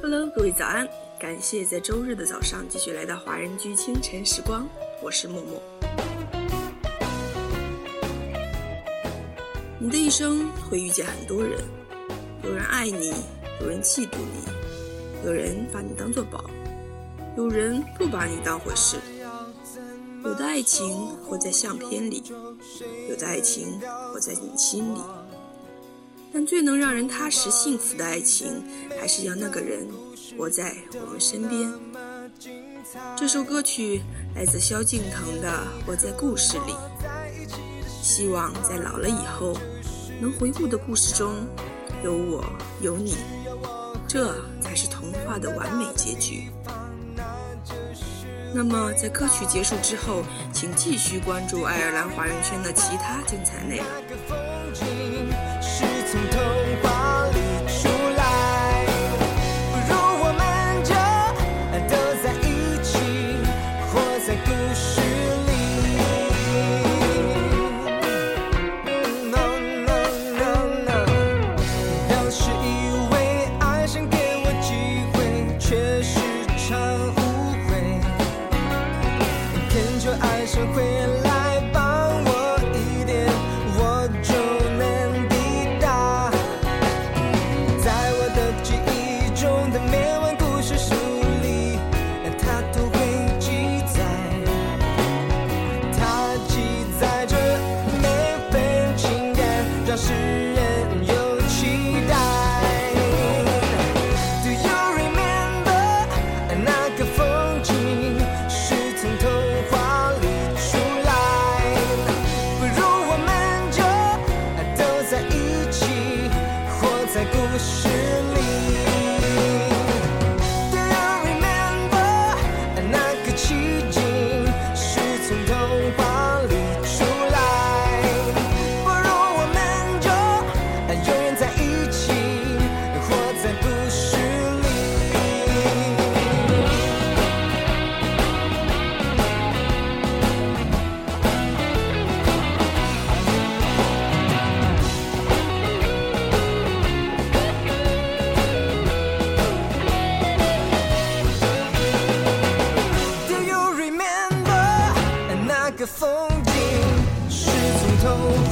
Hello，各位早安！感谢在周日的早上继续来到华人居清晨时光，我是默默。你的一生会遇见很多人，有人爱你，有人嫉妒你，有人把你当做宝，有人不把你当回事。有的爱情活在相片里，有的爱情活在你心里。但最能让人踏实幸福的爱情，还是要那个人活在我们身边。这首歌曲来自萧敬腾的《活在故事里》，希望在老了以后，能回顾的故事中有我有你，这才是童话的完美结局。那么，在歌曲结束之后，请继续关注爱尔兰华人圈的其他精彩内容。从童话里出来，不如我们就都在一起，活在故事里。No no no no，当时以为爱想给我机会，却是场误会，偏就爱上回来。故事。你